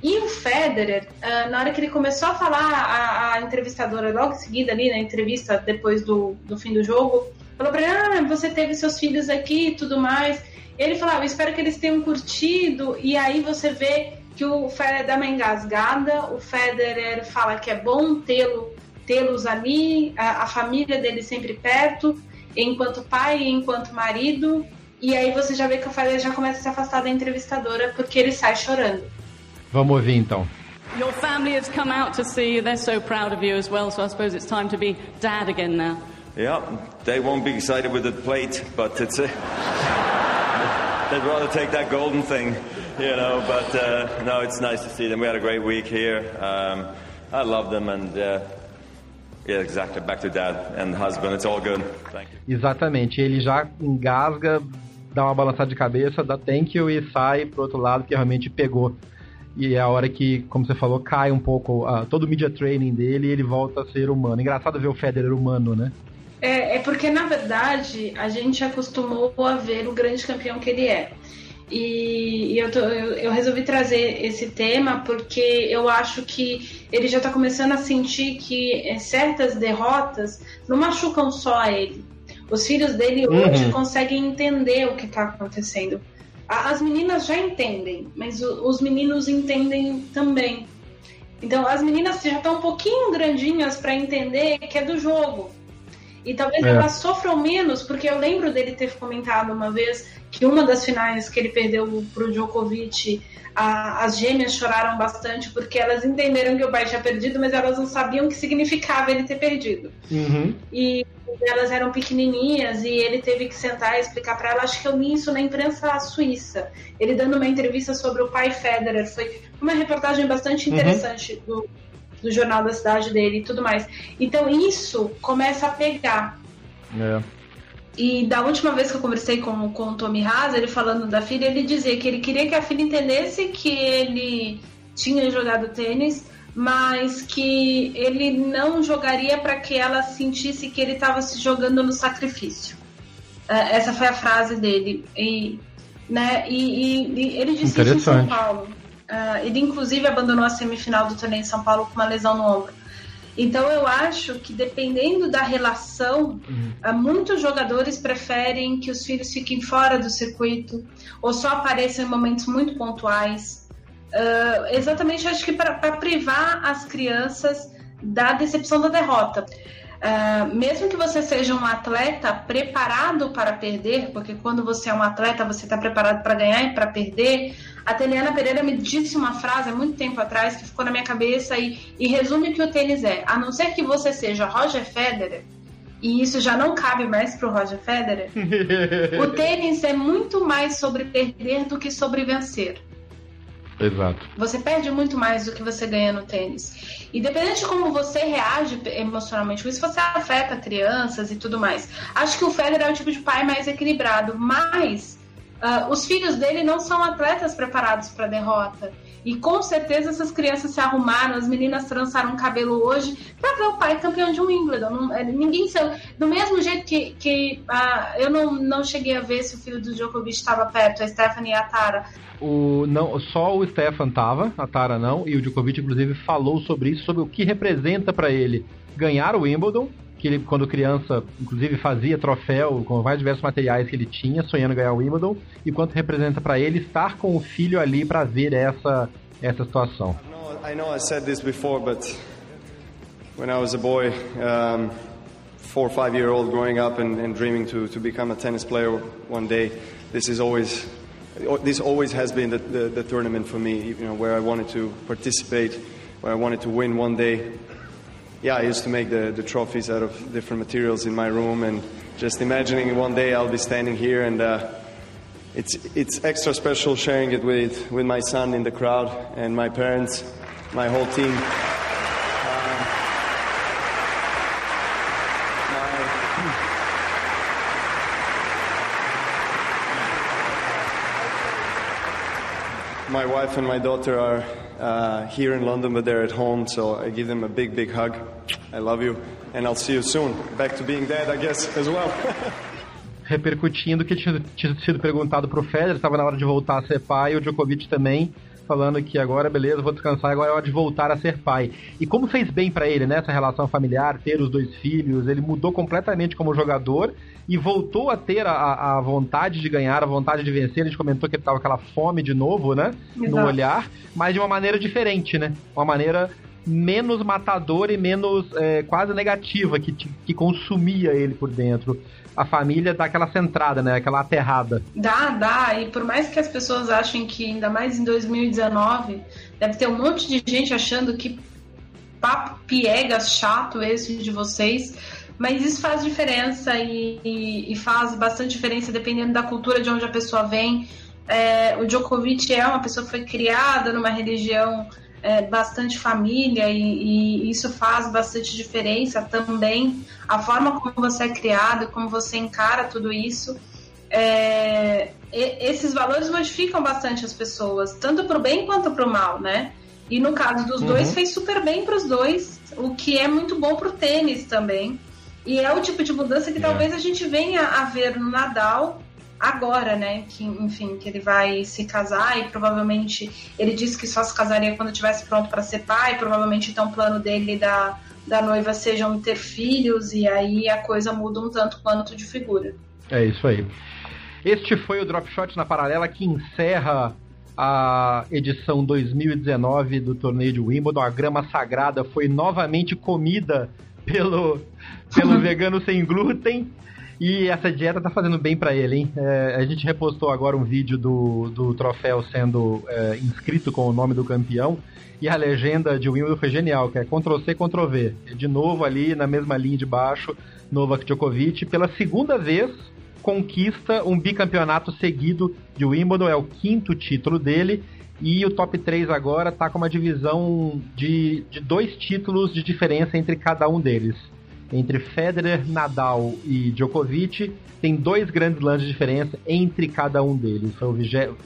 E o Federer, na hora que ele começou a falar, a, a, entrevistadora, logo em seguida, ali na entrevista, depois do, do fim do jogo, falou pra ele: Ah, você teve seus filhos aqui e tudo mais. Ele falou: ah, espero que eles tenham curtido. E aí você vê que o Federer dá uma engasgada, o Federer fala que é bom tê-lo tê-los ali, a, a, família dele sempre perto, enquanto pai e enquanto marido. E aí você já vê que o Federer já começa a se afastar da entrevistadora porque ele sai chorando.
Vamos ouvir então.
Your family has come out to see you. They're so proud of you as well. So I suppose it's time to be dad again now.
Yeah, they won't be excited with the plate, but it's a, they'd rather take that golden thing, you know. But uh, no, it's nice to see them. We had a great week here. Um, I love them, and uh, Yeah, exactly. Back to dad and husband. It's all good. Thank
you. Exatamente. Ele já engasga, dá uma balançada de cabeça, dá thank you e sai pro outro lado que realmente pegou. E é a hora que, como você falou, cai um pouco uh, todo o media training dele e ele volta a ser humano. Engraçado ver o Federer humano, né?
É, é porque, na verdade, a gente acostumou a ver o grande campeão que ele é. E, eu, tô, eu, eu, resolvi trazer esse tema porque eu acho que ele já está começando a sentir que é, certas derrotas não machucam só a ele. Os filhos dele uhum. hoje conseguem entender o que está acontecendo. As meninas já entendem, mas os meninos entendem também. Então as meninas já estão um pouquinho grandinhas para entender que é do jogo. E talvez é. elas sofram menos, porque eu lembro dele ter comentado uma vez que uma das finais que ele perdeu pro Djokovic, a, as gêmeas choraram bastante porque elas entenderam que o pai tinha perdido, mas elas não sabiam o que significava ele ter perdido.
Uhum.
E elas eram pequenininhas e ele teve que sentar e explicar para elas. Acho que eu li isso na imprensa suíça. Ele dando uma entrevista sobre o pai Federer. Foi uma reportagem bastante uhum. interessante uhum. do, do jornal da cidade dele e tudo mais. Então isso começa a pegar.
É.
E da última vez que eu conversei com, com o Tommy Haas, ele falando da filha, ele dizia que ele queria que a filha entendesse que ele tinha jogado tênis, mas que ele não jogaria para que ela sentisse que ele estava se jogando no sacrifício. É, essa foi a frase dele. E, né, e, e, e ele disse isso em São Paulo. Uh, ele inclusive abandonou a semifinal do torneio em São Paulo com uma lesão no ombro. Então eu acho que dependendo da relação, uhum. muitos jogadores preferem que os filhos fiquem fora do circuito ou só apareçam em momentos muito pontuais. Uh, exatamente, acho que para privar as crianças da decepção da derrota. Uh, mesmo que você seja um atleta preparado para perder, porque quando você é um atleta você está preparado para ganhar e para perder, a Teliana Pereira me disse uma frase há muito tempo atrás que ficou na minha cabeça e, e resume o que o tênis é. A não ser que você seja Roger Federer, e isso já não cabe mais para o Roger Federer, o tênis é muito mais sobre perder do que sobre vencer.
Exato.
Você perde muito mais do que você ganha no tênis. E dependendo de como você reage emocionalmente com isso, você afeta crianças e tudo mais. Acho que o Federer é o tipo de pai mais equilibrado, mas Uh, os filhos dele não são atletas preparados para derrota. E com certeza essas crianças se arrumaram, as meninas trançaram o cabelo hoje para ver o pai campeão de Wimbledon. Não, é, ninguém sabe. Do mesmo jeito que, que uh, eu não, não cheguei a ver se o filho do Djokovic estava perto, a Stephanie e a Tara.
O, não, só o Stefan tava, a Tara não, e o Djokovic inclusive falou sobre isso, sobre o que representa para ele ganhar o Wimbledon que ele, quando criança, inclusive fazia troféu com vários diversos materiais que ele tinha, sonhando ganhar o Wimbledon, e quanto representa para ele estar com o filho ali para ver essa, essa situação.
I know I said this before, but when I was a boy, um, four or five year old growing up and, and dreaming to, to become a tennis player one day, this is always this always has been the, the, the tournament for me, you know, where I wanted to participate, where I wanted to win one day. Yeah, I used to make the, the trophies out of different materials in my room, and just imagining one day I'll be standing here, and uh, it's it's extra special sharing it with with my son in the crowd and my parents, my whole team. my wife and my daughter are uh, here in London, but they're at home, so I give them a big, big hug. I love you, and I'll see you soon. Back to being dad, I guess, as well.
Repercutindo que tinha, tinha sido perguntado pro Federer, estava na hora de voltar a ser pai, o Djokovic também falando que agora, beleza, vou descansar, agora é hora de voltar a ser pai. E como fez bem para ele, né, essa relação familiar, ter os dois filhos, ele mudou completamente como jogador e voltou a ter a, a vontade de ganhar, a vontade de vencer. A gente comentou que ele tava aquela fome de novo, né, Exato. no olhar, mas de uma maneira diferente, né, uma maneira menos matadora e menos é, quase negativa que, que consumia ele por dentro a família dá aquela centrada, né? Aquela aterrada.
Dá, dá. E por mais que as pessoas achem que, ainda mais em 2019, deve ter um monte de gente achando que papo piegas chato esse de vocês. Mas isso faz diferença e, e, e faz bastante diferença dependendo da cultura de onde a pessoa vem. É, o Djokovic é uma pessoa que foi criada numa religião é, bastante família e, e, isso faz bastante diferença também. A forma como você é criado, como você encara tudo isso. É, esses valores modificam bastante as pessoas, tanto para o bem quanto para o mal, né? E no caso dos uhum. dois, fez super bem para os dois, o que é muito bom para o tênis também. E é o tipo de mudança que é. talvez a gente venha a ver no Nadal agora, né? Que, enfim, que ele vai se casar e provavelmente ele disse que só se casaria quando estivesse pronto para ser pai. Provavelmente então o plano dele e da, da noiva sejam ter filhos e aí a coisa muda um tanto quanto de figura.
É isso aí. Este foi o Drop Shot na paralela que encerra a edição 2019 do torneio de Wimbledon. A grama sagrada foi novamente comida pelo, pelo vegano sem glúten. E essa dieta tá fazendo bem para ele, hein? É, a gente repostou agora um vídeo do, do troféu sendo é, inscrito com o nome do campeão. E a legenda de Wimbledon foi genial, que é Ctrl-C, Ctrl-V. De novo ali na mesma linha de baixo, Novak Djokovic, pela segunda vez, conquista um bicampeonato seguido de Wimbledon, é o quinto título dele. E o top 3 agora tá com uma divisão de, de dois títulos de diferença entre cada um deles entre Federer, Nadal e Djokovic, tem dois grandes lances de diferença entre cada um deles. O,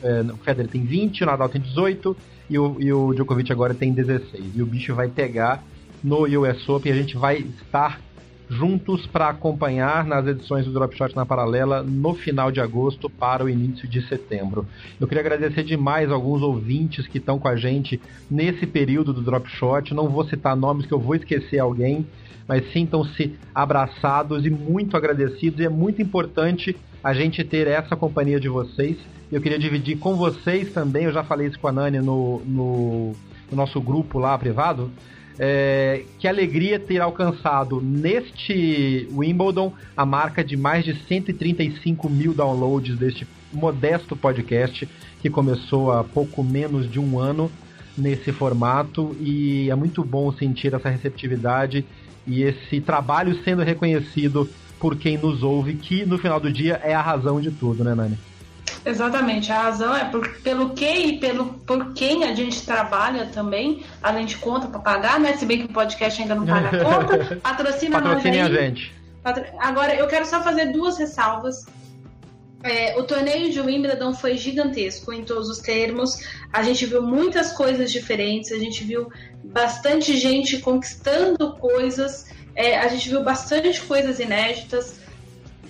é, o Federer tem 20, o Nadal tem 18 e o, e o Djokovic agora tem 16. E o bicho vai pegar no US Open e a gente vai estar juntos para acompanhar nas edições do Drop Shot na Paralela no final de agosto para o início de setembro. Eu queria agradecer demais alguns ouvintes que estão com a gente nesse período do Drop Shot. Não vou citar nomes que eu vou esquecer alguém, mas sintam-se abraçados e muito agradecidos. E é muito importante a gente ter essa companhia de vocês. Eu queria dividir com vocês também, eu já falei isso com a Nani no, no, no nosso grupo lá privado. É, que alegria ter alcançado neste Wimbledon a marca de mais de 135 mil downloads deste modesto podcast que começou há pouco menos de um ano nesse formato e é muito bom sentir essa receptividade e esse trabalho sendo reconhecido por quem nos ouve, que no final do dia é a razão de tudo, né, Nani?
Exatamente, a razão é por, pelo que e pelo, por quem a gente trabalha também, além de conta para pagar, né? Se bem que o podcast ainda não paga a conta, patrocina
Patrocine a gente.
Agora, eu quero só fazer duas ressalvas. É, o torneio de Wimbledon foi gigantesco em todos os termos. A gente viu muitas coisas diferentes, a gente viu bastante gente conquistando coisas, é, a gente viu bastante coisas inéditas,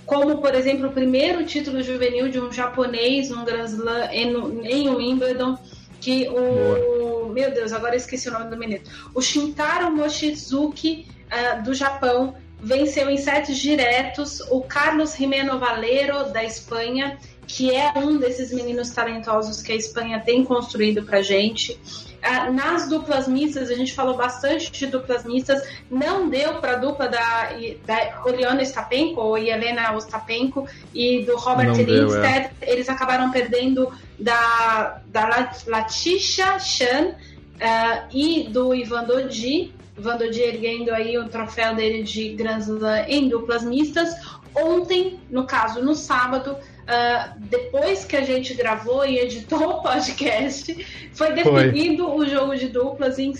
como, por exemplo, o primeiro título juvenil de um japonês num Grand Slam em, Wimbledon, que o. Boa. Meu Deus, agora eu esqueci o nome do menino. O Shintaro Mochizuki, uh, do Japão, venceu em sets diretos o Carlos Jimeno Valero, da Espanha, que é um desses meninos talentosos que a Espanha tem construído para gente. Ah, nas duplas mistas, a gente falou bastante de duplas mistas, não deu para a dupla da, da Oliana Stapenko, ou Helena Ostapenko, e do Robert Lindstedt, é. eles acabaram perdendo da, da Latisha Chan uh, e do Ivan Dodi, Vandodi erguendo aí o troféu dele de Grand Slam em duplas mistas. Ontem, no caso, no sábado, uh, depois que a gente gravou e editou o podcast, foi definido foi. o jogo de duplas em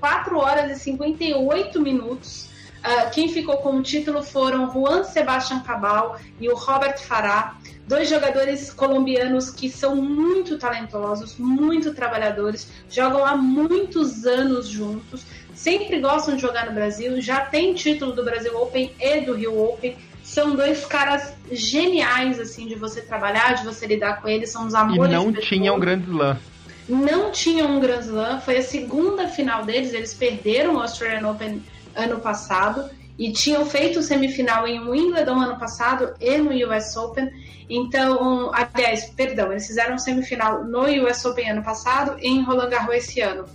4 horas e 58 minutos. Uh, quem ficou com o título foram Juan Sebastián Cabal e o Robert Farah, dois jogadores colombianos que são muito talentosos, muito trabalhadores, jogam há muitos anos juntos sempre gostam de jogar no Brasil, já tem título do Brasil Open e do Rio Open. São dois caras geniais, assim, de você trabalhar, de você lidar com eles, são os amores.
E não tinham um grande slam.
Não tinham um grande slam, foi a segunda final deles, eles perderam o Australian Open ano passado e tinham feito semifinal em Wimbledon ano passado e no US Open. Então, aliás, perdão, eles fizeram semifinal no US Open ano passado e em Roland Garros esse ano.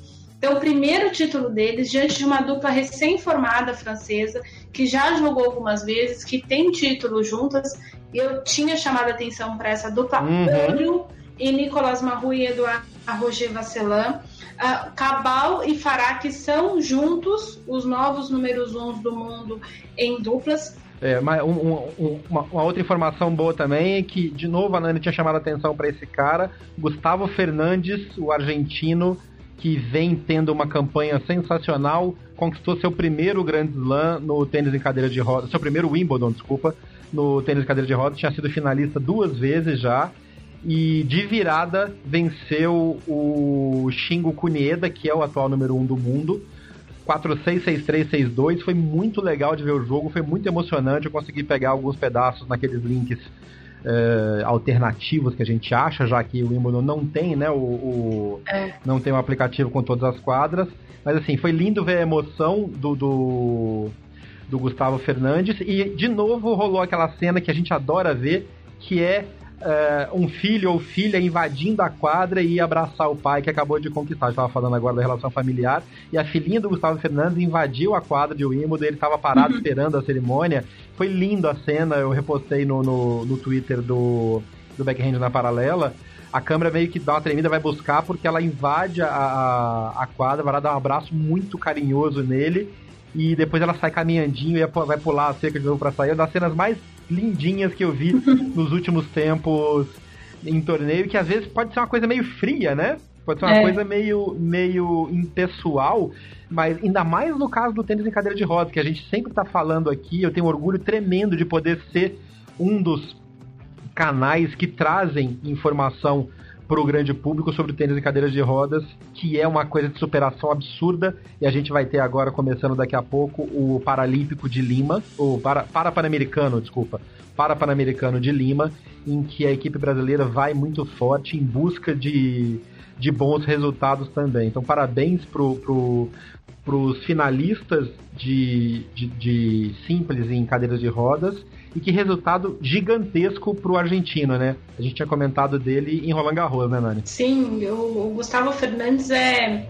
Então, o primeiro título deles, diante de uma dupla recém-formada francesa, que já jogou algumas vezes, que tem título juntas, eu tinha chamado a atenção para essa dupla uhum. e Nicolas Marrou e Eduardo Roger Vasselin. Uh, Cabal e Farah, que são juntos os novos números uns do mundo em duplas.
É, uma, um, uma, uma, outra informação boa também é que, de novo, a Nani tinha chamado a atenção para esse cara, Gustavo Fernandes, o argentino, que vem tendo uma campanha sensacional, conquistou seu primeiro Grand Slam no tênis em cadeira de rodas, seu primeiro Wimbledon, desculpa, no tênis em cadeira de rodas, tinha sido finalista duas vezes já, e de virada venceu o Shingo Kunieda, que é o atual número um do mundo, 4-6, 6-3, 6-2, foi muito legal de ver o jogo, foi muito emocionante, eu consegui pegar alguns pedaços naqueles links uh, alternativos que a gente acha, já que o Wimbledon não tem, né, o, o é. não tem um aplicativo com todas as quadras. Mas assim, foi lindo ver a emoção do, do, do Gustavo Fernandes e de novo rolou aquela cena que a gente adora ver, que é uh, um filho ou filha invadindo a quadra e abraçar o pai que acabou de conquistar. Estava falando agora da relação familiar. E a filhinha do Gustavo Fernandes invadiu a quadra de Wimbledon, ele estava parado uhum. esperando a cerimônia. Foi lindo a cena, eu repostei no, no, no Twitter do, do Backhand na Paralela a câmera meio que dá uma tremida, vai buscar, porque ela invade a, a, a quadra, vai dar um abraço muito carinhoso nele, e depois ela sai caminhandinho e vai pular a cerca de novo pra sair. É uma das cenas mais lindinhas que eu vi nos últimos tempos em torneio, que às vezes pode ser uma coisa meio fria, né? Pode ser uma é. coisa meio, meio impessoal, mas ainda mais no caso do tênis em cadeira de rodas, que a gente sempre está falando aqui, eu tenho orgulho tremendo de poder ser um dos canais que trazem informação para o grande público sobre o tênis em cadeiras de rodas, que é uma coisa de superação absurda. E a gente vai ter agora, começando daqui a pouco, o Paralímpico de Lima, o para, para Pan-Americano, desculpa, para Pan-Americano de Lima, em que a equipe brasileira vai muito forte em busca de, de bons resultados também. Então, parabéns pro, pro, finalistas de, de, de simples em cadeiras de rodas e que resultado gigantesco pro argentino, né? A gente tinha comentado dele em Roland Garros, né, Nani?
Sim, o, o Gustavo Fernandes é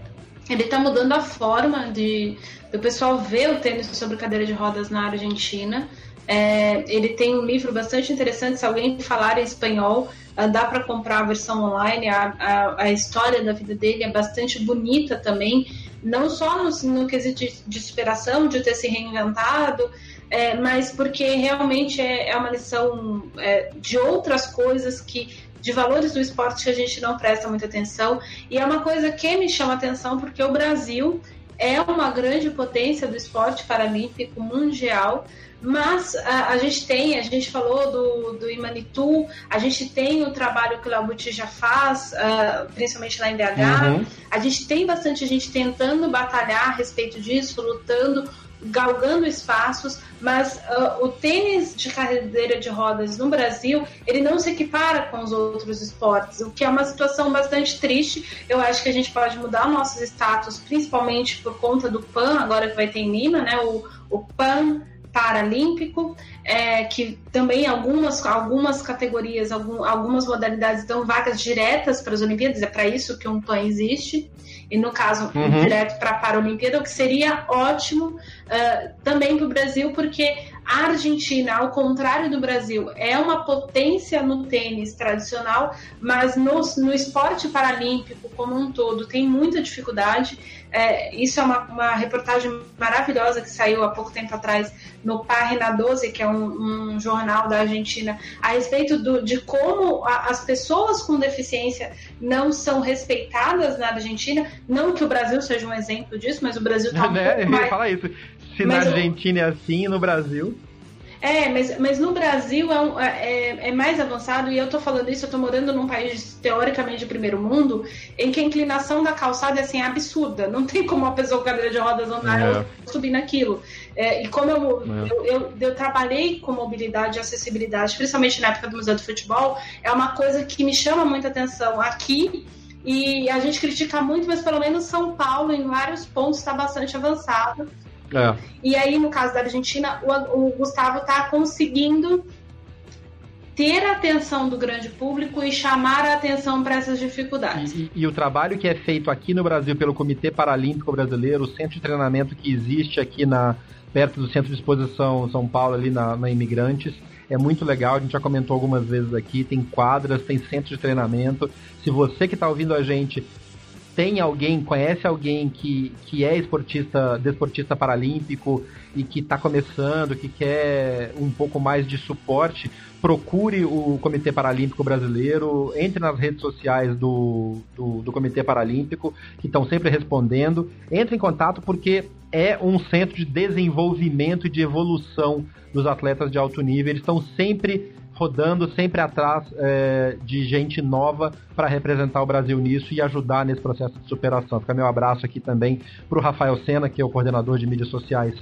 ele está mudando a forma de do pessoal ver o tênis sobre cadeira de rodas na Argentina. É, ele tem um livro bastante interessante, se alguém falar em espanhol, ah, dá para comprar a versão online. A, a, a, história da vida dele é bastante bonita também, não só no, no quesito de, de superação, de ter se reinventado, é, mas porque realmente é, é uma lição é, de outras coisas que de valores do esporte que a gente não presta muita atenção e é uma coisa que me chama atenção porque o Brasil é uma grande potência do esporte paralímpico mundial mas a, a, gente tem, a gente falou do, do Imanitu, a gente tem o trabalho que o Léo já faz, uh, principalmente lá em BH. Uhum. A gente tem bastante gente tentando batalhar a respeito disso, lutando, galgando espaços, mas uh, o tênis de cadeira de rodas no Brasil, ele não se equipara com os outros esportes, o que é uma situação bastante triste. Eu acho que a gente pode mudar nossos status, principalmente por conta do PAN, agora que vai ter em Lima, né? O, o PAN paralímpico, é, que também algumas, algumas categorias, algum, algumas modalidades dão vagas diretas para as Olimpíadas, é para isso que um PAN existe, e no caso, uhum. direto para a Paralimpíada, o que seria ótimo uh, também para o Brasil, porque a Argentina, ao contrário do Brasil, é uma potência no tênis tradicional, mas no, no esporte paralímpico como um todo tem muita dificuldade. É, isso é uma, uma, reportagem maravilhosa que saiu há pouco tempo atrás no Página 12, que é um, um jornal da Argentina, a respeito do, de como a, as pessoas com deficiência não são respeitadas na Argentina. Não que o Brasil seja um exemplo disso, mas o Brasil está
um né? Ia falar isso. Se mas na Argentina eu... é assim, no Brasil.
É, mas, mas no Brasil é, um, é, é, é, mais avançado, e eu tô falando isso, eu tô morando num país teoricamente de primeiro mundo, em que a inclinação da calçada é assim, absurda. Não tem como uma pessoa com cadeira de rodas andar é. subir naquilo. É, e como eu, é. eu, eu, eu, trabalhei com mobilidade e acessibilidade, principalmente na época do Museu do Futebol, é uma coisa que me chama muita atenção aqui. E a gente critica muito, mas pelo menos São Paulo, em vários pontos, está bastante avançado. É. E aí, no caso da Argentina, o, o Gustavo está conseguindo ter a atenção do grande público e chamar a atenção para essas dificuldades.
E, e, o trabalho que é feito aqui no Brasil pelo Comitê Paralímpico Brasileiro, o centro de treinamento que existe aqui na perto do Centro de Exposição São Paulo, ali na, na Imigrantes, é muito legal. A gente já comentou algumas vezes aqui. Tem quadras, tem centro de treinamento. Se você que está ouvindo a gente tem alguém, conhece alguém que, que é esportista, desportista paralímpico e que está começando, que quer um pouco mais de suporte, procure o Comitê Paralímpico Brasileiro, entre nas redes sociais do, do, do Comitê Paralímpico, que estão sempre respondendo. Entre em contato porque é um centro de desenvolvimento e de evolução dos atletas de alto nível. Eles estão sempre rodando sempre atrás é, de gente nova para representar o Brasil nisso e ajudar nesse processo de superação. Fica meu abraço aqui também para o Rafael Sena, que é o coordenador de mídias sociais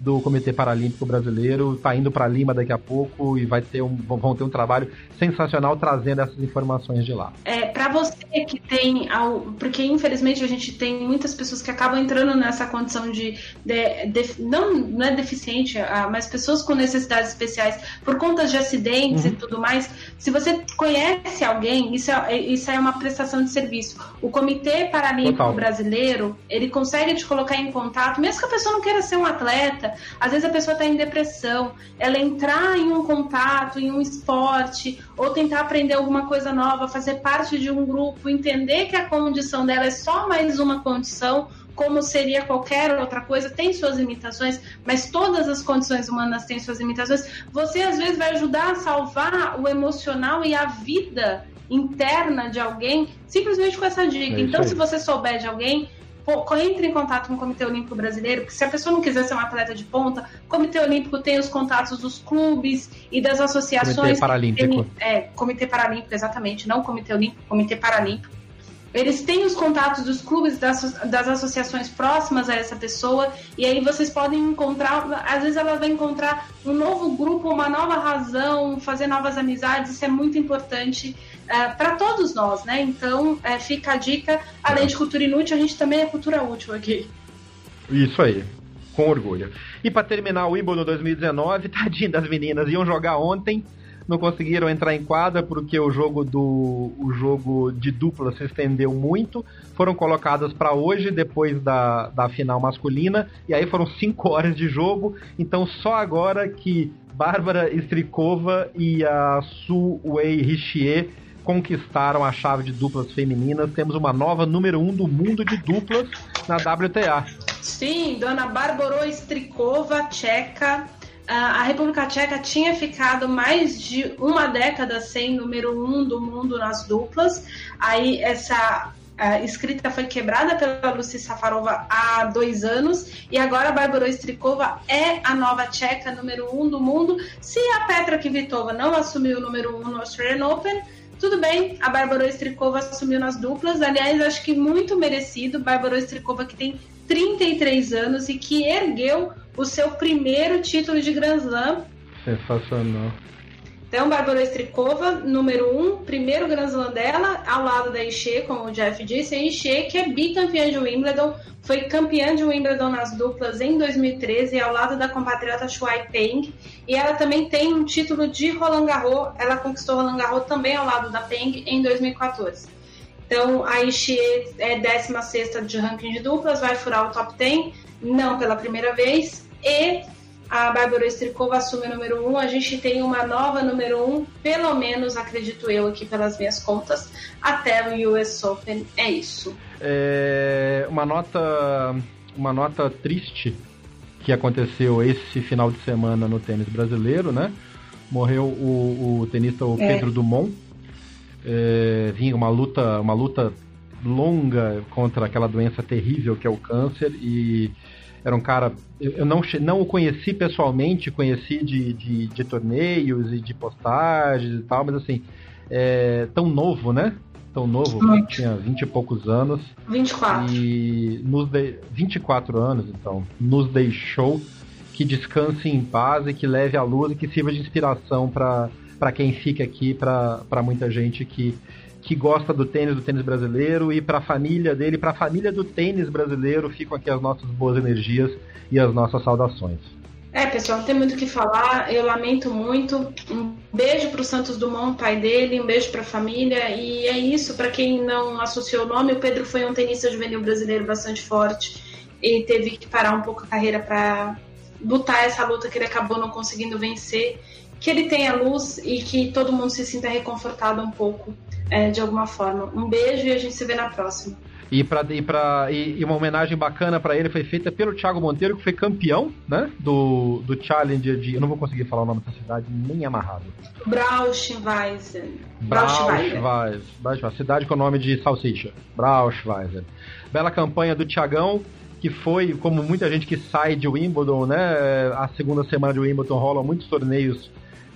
do Comitê Paralímpico Brasileiro, está indo para Lima daqui a pouco e vai ter um, vão ter um trabalho sensacional trazendo essas informações de lá.
É, para você que tem, porque infelizmente a gente tem muitas pessoas que acabam entrando nessa condição de, de, de não, não é deficiente, ah, mas pessoas com necessidades especiais por conta de acidentes uhum. e tudo mais. Se você conhece alguém, isso é, isso é uma prestação de serviço. O Comitê Paralímpico Total. Brasileiro, ele consegue te colocar em contato, mesmo que a pessoa não queira ser um atleta, às vezes a pessoa está em depressão, ela entrar em um contato, em um esporte, ou tentar aprender alguma coisa nova, fazer parte de um grupo, entender que a condição dela é só mais uma condição, como seria qualquer outra coisa, tem suas limitações, mas todas as condições humanas têm suas limitações. Você às vezes vai ajudar a salvar o emocional e a vida interna de alguém simplesmente com essa dica. É então, se você souber de alguém, entre em contato com o Comitê Olímpico Brasileiro, porque se a pessoa não quiser ser um atleta de ponta, o Comitê Olímpico tem os contatos dos clubes e das associações. Comitê
Paralímpico.
Tem, é, Comitê Paralímpico, exatamente, não Comitê Olímpico, Comitê Paralímpico. Eles têm os contatos dos clubes, das, das associações próximas a essa pessoa, e aí vocês podem encontrar, às vezes ela vai encontrar um novo grupo, uma nova razão, fazer novas amizades, isso é muito importante é, para todos nós, né? Então é, fica a dica, além de cultura inútil, a gente também é cultura útil aqui.
Isso aí, com orgulho. E para terminar o Wimbledon 2019, tadinho das meninas, iam jogar ontem, não conseguiram entrar em quadra porque o jogo do o jogo de dupla se estendeu muito. Foram colocadas para hoje depois da, da final masculina e aí foram cinco horas de jogo. Então só agora que Bárbara Strikova e a Su Wei Richier conquistaram a chave de duplas femininas. Temos uma nova número um do mundo de duplas na WTA.
Sim, dona Bárbara Strikova, tcheca, a República Tcheca tinha ficado mais de uma década sem número um do mundo nas duplas. Aí essa a escrita foi quebrada pela Lucy Safarova há dois anos e agora a Bárbara Strikova é a nova tcheca número um do mundo. Se a Petra Kvitova não assumiu o número um no Australian Open, tudo bem, a Bárbara Strikova assumiu nas duplas. Aliás, acho que muito merecido. Bárbara Strikova que tem 33 anos e que ergueu o seu primeiro título de Grand Slam.
Sensacional.
Então, Bárbara Strikova, número um, primeiro Grand Slam dela, ao lado da Ishe, como o Jeff disse. A Ishe, que é bicampeã de Wimbledon, foi campeã de Wimbledon nas duplas em 2013, ao lado da compatriota Shuai Peng. E ela também tem um título de Roland Garros. Ela conquistou Roland Garros também ao lado da Peng em 2014. Então, a Ishe é 16 de ranking de duplas, vai furar o top 10, não pela primeira vez. E a Bárbara Strikova assume o número 1, um, a gente tem uma nova número 1, um, pelo menos acredito eu aqui pelas minhas contas, até o US Open, é isso.
É uma nota uma nota triste que aconteceu esse final de semana no tênis brasileiro, né? Morreu o, o tenista o é. Pedro Dumont. É, vinha uma luta, uma luta longa contra aquela doença terrível que é o câncer e era um cara. Eu não, não o conheci pessoalmente, conheci de, de, de torneios e de postagens e tal, mas assim, é, tão novo, né? Tão novo, Muito. tinha 20 e poucos anos.
24.
E nos de, 24 anos, então, nos deixou que descanse em paz e que leve a luz e que sirva de inspiração para quem fica aqui, para muita gente que que gosta do tênis, do tênis brasileiro, e para a família dele, para a família do tênis brasileiro, ficam aqui as nossas boas energias e as nossas saudações.
É, pessoal, tem muito o que falar. Eu lamento muito. Um beijo para o Santos Dumont, pai dele, um beijo para a família. E é isso. Para quem não associou o nome, o Pedro foi um tenista juvenil brasileiro bastante forte e teve que parar um pouco a carreira para lutar essa luta que ele acabou não conseguindo vencer. Que ele tenha luz e que todo mundo se sinta reconfortado um pouco é, de alguma forma. Um beijo e a gente se vê na próxima.
E, pra, e, pra, e, e uma homenagem bacana para ele foi feita pelo Thiago Monteiro, que foi campeão né, do, do Challenger de. Eu não vou conseguir falar o nome dessa cidade nem amarrado. Brauschweizen. Brauschweizen. Cidade com o nome de salsicha. Brauschweizen. Bela campanha do Thiagão, que foi, como muita gente que sai de Wimbledon, né? A segunda semana de Wimbledon rolam muitos torneios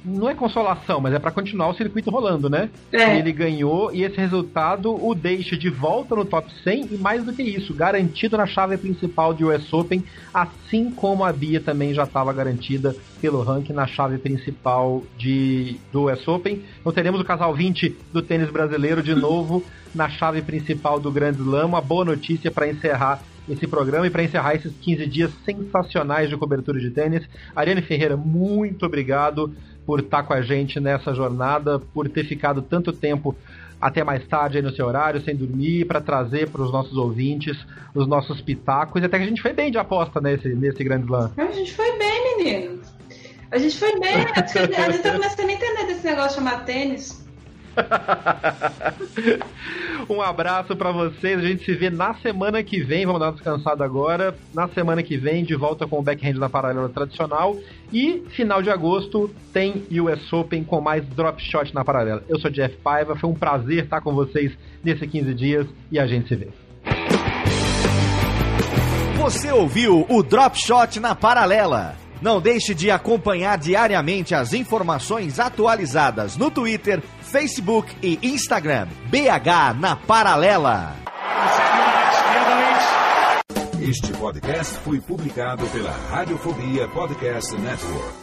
não é consolação, mas é para continuar o circuito rolando, né? É. Ele ganhou e esse resultado o deixa de volta no top 100 e mais do que isso, garantido na chave principal de US Open, assim como a Bia também já estava garantida pelo ranking na chave principal de, do US Open. Então teremos o casal 20 do tênis brasileiro de novo na chave principal do Grand Slam. Uma boa notícia para encerrar esse programa e para encerrar esses 15 dias sensacionais de cobertura de tênis. Ariane Ferreira, muito obrigado por estar com a gente nessa jornada, por ter ficado tanto tempo até mais tarde aí no seu horário, sem dormir, para trazer para os nossos ouvintes os nossos pitacos. E até que a gente foi bem de aposta nesse, nesse grande slam.
A gente foi bem, menino. A gente foi bem. A gente tá começando a entender desse negócio chamado tênis.
um abraço para vocês. A gente se vê na semana que vem. Vamos dar uma descansada agora. Na semana que vem, de volta com o backhand na paralela tradicional. E final de agosto tem US Open com mais drop shot na paralela. Eu sou Jeff Paiva. Foi um prazer estar com vocês nesses 15 dias e a gente se vê.
Você ouviu o Drop Shot na paralela. Não deixe de acompanhar diariamente as informações atualizadas no Twitter, Facebook e Instagram. BH na Paralela.
Este podcast foi publicado pela Radiofobia Podcast Network.